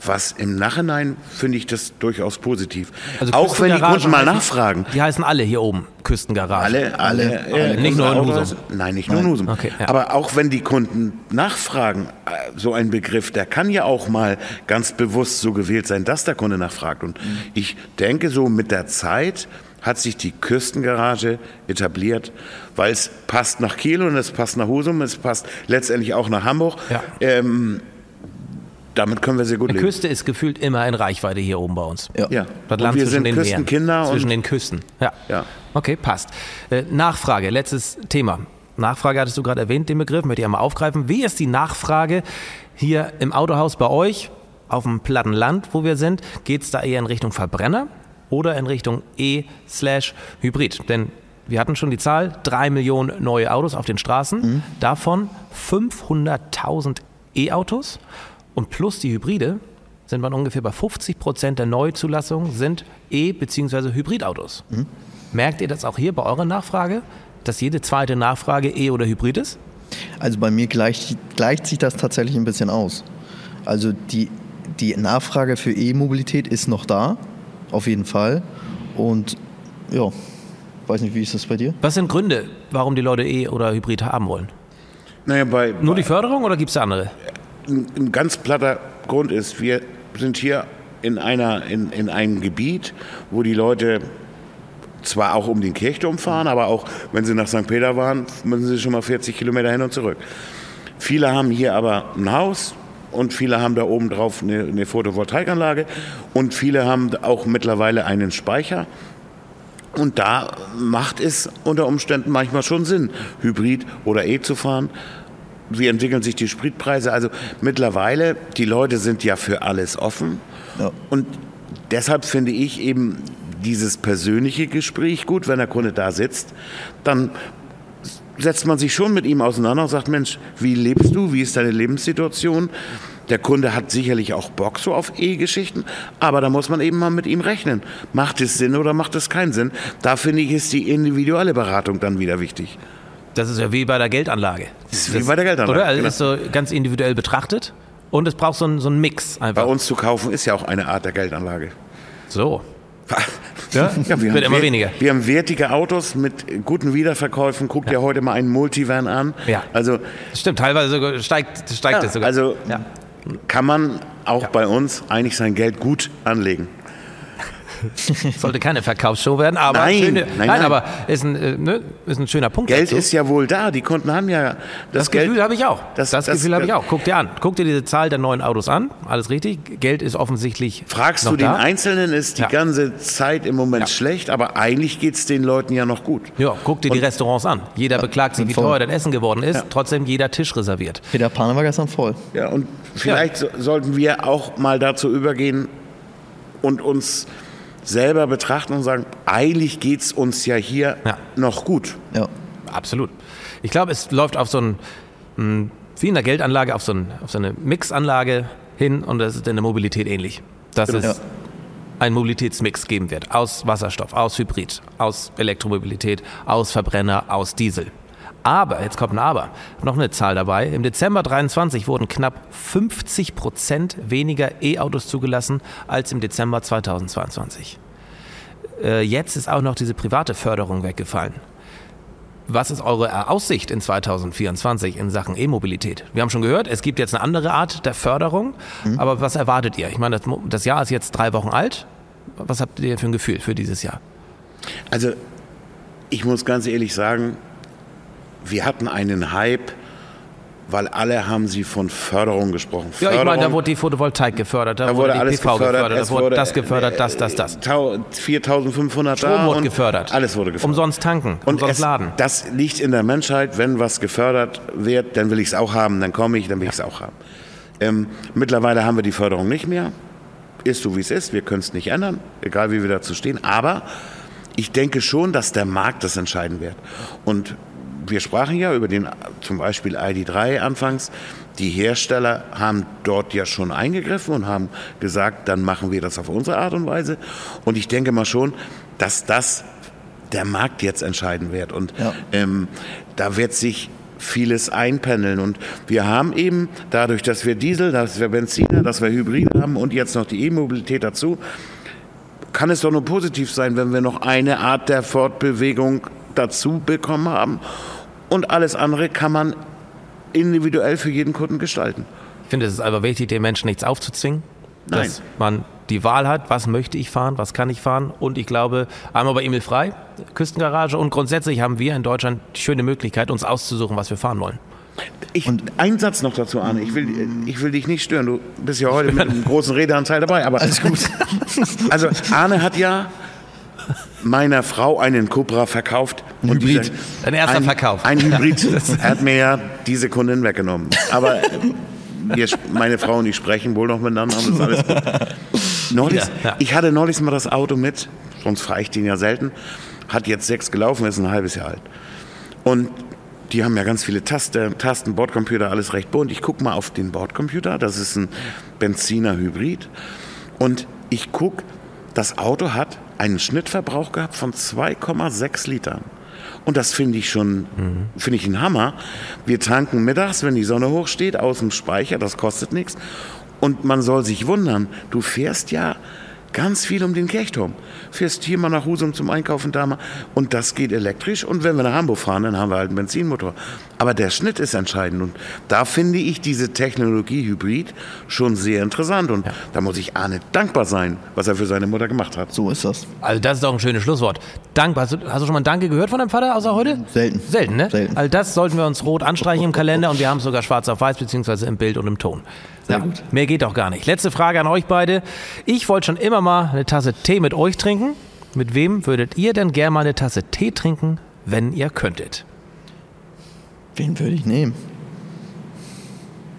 was im Nachhinein finde ich das durchaus positiv. Also auch wenn die Kunden mal nachfragen. Die heißen alle hier oben Küstengarage. Alle, alle, alle, alle nicht nur in Husum. Nein, nicht nur in Husum. Okay, ja. Aber auch wenn die Kunden nachfragen, äh, so ein Begriff, der kann ja auch mal ganz bewusst so gewählt sein, dass der Kunde nachfragt. Und ich denke so mit der Zeit hat sich die Küstengarage etabliert, weil es passt nach Kiel und es passt nach Husum, es passt letztendlich auch nach Hamburg. Ja. Ähm, damit können wir sehr gut Die leben. Küste ist gefühlt immer in Reichweite hier oben bei uns. Ja. ja. Das Land wir zwischen sind Küstenkinder. Zwischen den Küsten. Ja. ja. Okay, passt. Äh, Nachfrage, letztes Thema. Nachfrage hattest du gerade erwähnt, den Begriff, möchte ich einmal aufgreifen. Wie ist die Nachfrage hier im Autohaus bei euch, auf dem platten Land, wo wir sind? Geht es da eher in Richtung Verbrenner oder in Richtung E-Hybrid. Denn wir hatten schon die Zahl, drei Millionen neue Autos auf den Straßen, mhm. davon 500.000 E-Autos und plus die Hybride sind wir ungefähr bei 50 Prozent der Neuzulassungen sind E- bzw. Hybridautos. Mhm. Merkt ihr das auch hier bei eurer Nachfrage, dass jede zweite Nachfrage E- oder Hybrid ist? Also bei mir gleicht, gleicht sich das tatsächlich ein bisschen aus. Also die, die Nachfrage für E-Mobilität ist noch da, auf jeden Fall. Und ja, weiß nicht, wie ist das bei dir? Was sind Gründe, warum die Leute E- oder Hybrid haben wollen? Naja, bei, Nur die Förderung oder gibt es andere? Ein, ein, ganz platter Grund ist, wir sind hier in, einer, in, in einem Gebiet, wo die Leute zwar auch um den Kirchturm fahren, aber auch wenn sie nach St. Peter waren, müssen sie schon mal 40 Kilometer hin und zurück. Viele haben hier aber ein Haus, und viele haben da oben drauf eine, eine Photovoltaikanlage und viele haben auch mittlerweile einen Speicher. Und da macht es unter Umständen manchmal schon Sinn, Hybrid oder E zu fahren. Wie entwickeln sich die Spritpreise? Also mittlerweile, die Leute sind ja für alles offen. Ja. Und deshalb finde ich eben dieses persönliche Gespräch gut, wenn der Kunde da sitzt, dann setzt man sich schon mit ihm auseinander und sagt, Mensch, wie lebst du? Wie ist deine Lebenssituation? Der Kunde hat sicherlich auch Bock so auf E-Geschichten, aber da muss man eben mal mit ihm rechnen. Macht es Sinn oder macht es keinen Sinn? Da finde ich, ist die individuelle Beratung dann wieder wichtig. Das ist ja wie bei der Geldanlage. Das ist wie bei der Geldanlage. Oder? Also genau. ist so ganz individuell betrachtet. Und es braucht so einen, so einen Mix einfach. Bei uns zu kaufen ist ja auch eine Art der Geldanlage. So. Ja, wir Wird haben immer weniger. Wir haben wertige Autos mit guten Wiederverkäufen. Guck dir heute mal einen Multivan an. Ja. Also, Stimmt, teilweise sogar steigt, steigt ja, es sogar. also ja. kann man auch bei uns eigentlich sein Geld gut anlegen. Sollte keine Verkaufsshow werden, aber Nein, schöne, nein, nein, nein. aber ist ein, äh, ne, ist ein schöner Punkt. Geld dazu. ist ja wohl da. Die Kunden haben ja das, das Geld. Gefühl habe ich auch. Das- Das, das- Gefühl habe ich auch. Guck dir an. Guck dir diese Zahl der neuen Autos an. Alles richtig. Geld ist offensichtlich. Fragst noch du den da. Einzelnen, ist die Ja. ganze Zeit im Moment Ja. schlecht, aber eigentlich geht es den Leuten ja noch gut. Ja, guck dir die Restaurants an. Jeder beklagt sich, wie voll. teuer das Essen geworden ist. Ja. Trotzdem jeder Tisch reserviert. Peter Pan war gestern voll. Ja, und vielleicht so, sollten wir auch mal dazu übergehen und uns selber betrachten und sagen, eigentlich geht es uns ja hier Ja. noch gut. Ja. Absolut. Ich glaube, es läuft auf so ein, mh, wie in der Geldanlage, auf so, ein, auf so eine Mixanlage hin und das ist in der Mobilität ähnlich. Dass Genau. es einen Mobilitätsmix geben wird. Aus Wasserstoff, aus Hybrid, aus Elektromobilität, aus Verbrenner, aus Diesel. Aber, jetzt kommt ein Aber, noch eine Zahl dabei. Im Dezember 23 wurden knapp 50 Prozent weniger E-Autos zugelassen als im Dezember 2022. Äh, jetzt ist auch noch diese private Förderung weggefallen. Was ist eure Aussicht in 2024 in Sachen E-Mobilität? Wir haben schon gehört, es gibt jetzt eine andere Art der Förderung, aber was erwartet ihr? Ich meine, das, das Jahr ist jetzt drei Wochen alt. Was habt ihr für ein Gefühl für dieses Jahr? Also ich muss ganz ehrlich sagen, wir hatten einen Hype, weil alle haben sie von Förderung gesprochen. Ja, ich meine, da Förderung- wurde die Photovoltaik gefördert, da, Da wurde wurde die alles PV gefördert, gefördert, da wurde wurde, das gefördert, das, das, das. Tau- 4500 da Strom wurde und gefördert. Alles wurde gefördert. Umsonst tanken, Und umsonst es, laden. das liegt in der Menschheit. Wenn was gefördert wird, dann will ich es auch haben. Dann komme ich, dann will ich es auch haben. Ähm, mittlerweile haben wir die Förderung nicht mehr. Ist so, wie es ist. Wir können es nicht ändern, egal wie wir dazu stehen. Aber ich denke schon, dass der Markt das entscheiden wird. Und wir sprachen ja über den zum Beispiel ID3 anfangs. Die Hersteller haben dort ja schon eingegriffen und haben gesagt, dann machen wir das auf unsere Art und Weise. Und ich denke mal schon, dass das der Markt jetzt entscheiden wird. Und Ja. ähm, da wird sich vieles einpendeln. Und wir haben eben dadurch, dass wir Diesel, dass wir Benziner, dass wir Hybride haben und jetzt noch die E-Mobilität dazu, kann es doch nur positiv sein, wenn wir noch eine Art der Fortbewegung dazu bekommen haben. Und alles andere kann man individuell für jeden Kunden gestalten. Ich finde, es ist aber wichtig, den Menschen nichts aufzuzwingen. Nein. Dass man die Wahl hat, was möchte ich fahren, was kann ich fahren. Und ich glaube, einmal bei Emil Frei, Küstengarage und grundsätzlich haben wir in Deutschland die schöne Möglichkeit, uns auszusuchen, was wir fahren wollen. Ich, ein Satz noch dazu, Arne. Ich will, ich will dich nicht stören. Du bist ja heute mit einem großen Redeanteil dabei. Aber Alles gut. Also Arne hat ja meiner Frau einen Cobra verkauft. Und Hybrid. Dein erster ein, Verkauf. Ein Hybrid. er hat mir ja diese Kundin weggenommen. Aber wir, meine Frau und ich sprechen wohl noch miteinander und ist alles gut. Neulich, Ja, ja. Ich hatte neulich mal das Auto mit, sonst fahre ich den ja selten. Hat jetzt sechs gelaufen, ist ein halbes Jahr alt. Und die haben ja ganz viele Taste, Tasten, Bordcomputer, alles recht bunt. Ich gucke mal auf den Bordcomputer, das ist ein Benziner Hybrid. Und ich gucke, das Auto hat einen Schnittverbrauch gehabt von 2,6 Litern. Und das finde ich schon, finde ich ein Hammer. Wir tanken mittags, wenn die Sonne hochsteht, aus dem Speicher, das kostet nichts. Und man soll sich wundern, du fährst ja ganz viel um den Kirchturm. Fährst hier mal nach Husum zum Einkaufen, da mal. Und das geht elektrisch. Und wenn wir nach Hamburg fahren, dann haben wir halt einen Benzinmotor. Aber der Schnitt ist entscheidend. Und da finde ich diese Technologie Hybrid schon sehr interessant. Und da muss ich Arne dankbar sein, was er für seine Mutter gemacht hat. So ist das. Also das ist doch ein schönes Schlusswort. Dankbar. Hast du, hast du schon mal ein Danke gehört von deinem Vater außer heute? Selten. Selten, ne? Selten. Also das sollten wir uns rot anstreichen im Kalender und wir haben es sogar schwarz auf weiß, beziehungsweise im Bild und im Ton. Sehr gut. Mehr geht doch gar nicht. Letzte Frage an euch beide. Ich wollte schon immer mal eine Tasse Tee mit euch trinken. Mit wem würdet ihr denn gerne mal eine Tasse Tee trinken, wenn ihr könntet? Wen würde ich nehmen?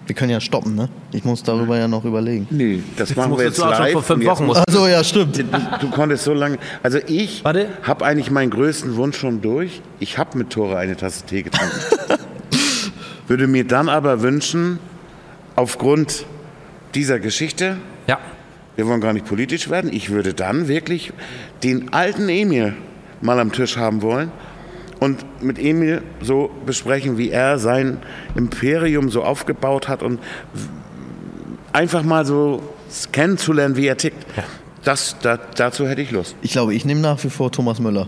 Wir können ja stoppen, ne? Ich muss darüber ja noch überlegen. Nee, das machen wir musstest jetzt du auch schon live. vor fünf Wochen muss- Also ja, stimmt. Du, du konntest so lange. Also ich habe eigentlich meinen größten Wunsch schon durch. Ich habe mit Tore eine Tasse Tee getrunken. Würde mir dann aber wünschen, aufgrund dieser Geschichte, Ja. wir wollen gar nicht politisch werden, ich würde dann wirklich den alten Emil mal am Tisch haben wollen und mit Emil so besprechen, wie er sein Imperium so aufgebaut hat und einfach mal so kennenzulernen, wie er tickt. Das, da, dazu hätte ich Lust. Ich glaube, ich nehme nach wie vor Thomas Müller.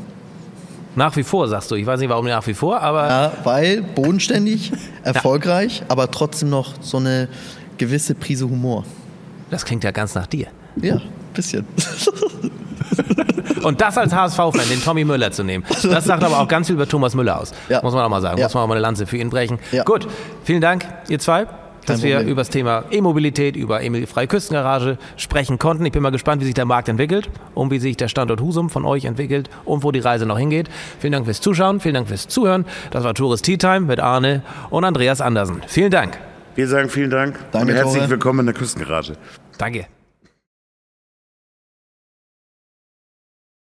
Nach wie vor, sagst du. Ich weiß nicht, warum nach wie vor, aber Ja, weil bodenständig, erfolgreich, aber trotzdem noch so eine gewisse Prise Humor. das klingt ja ganz nach dir. Ja, bisschen. Und das als HSV-Fan, den Tommy Müller zu nehmen, das sagt aber auch ganz viel über Thomas Müller aus. Ja. Muss man auch mal sagen. Ja. Muss man auch mal eine Lanze für ihn brechen. Ja. Gut, vielen Dank, ihr zwei. Dass wir über das Thema E-Mobilität, über Emil Freie Küstengarage sprechen konnten. Ich bin mal gespannt, wie sich der Markt entwickelt und wie sich der Standort Husum von euch entwickelt und wo die Reise noch hingeht. Vielen Dank fürs Zuschauen, vielen Dank fürs Zuhören. Das war Tourist Tea Time mit Arne und Andreas Andersen. Vielen Dank. Wir sagen vielen Dank Danke, und herzlich Tore. willkommen in der Küstengarage. Danke.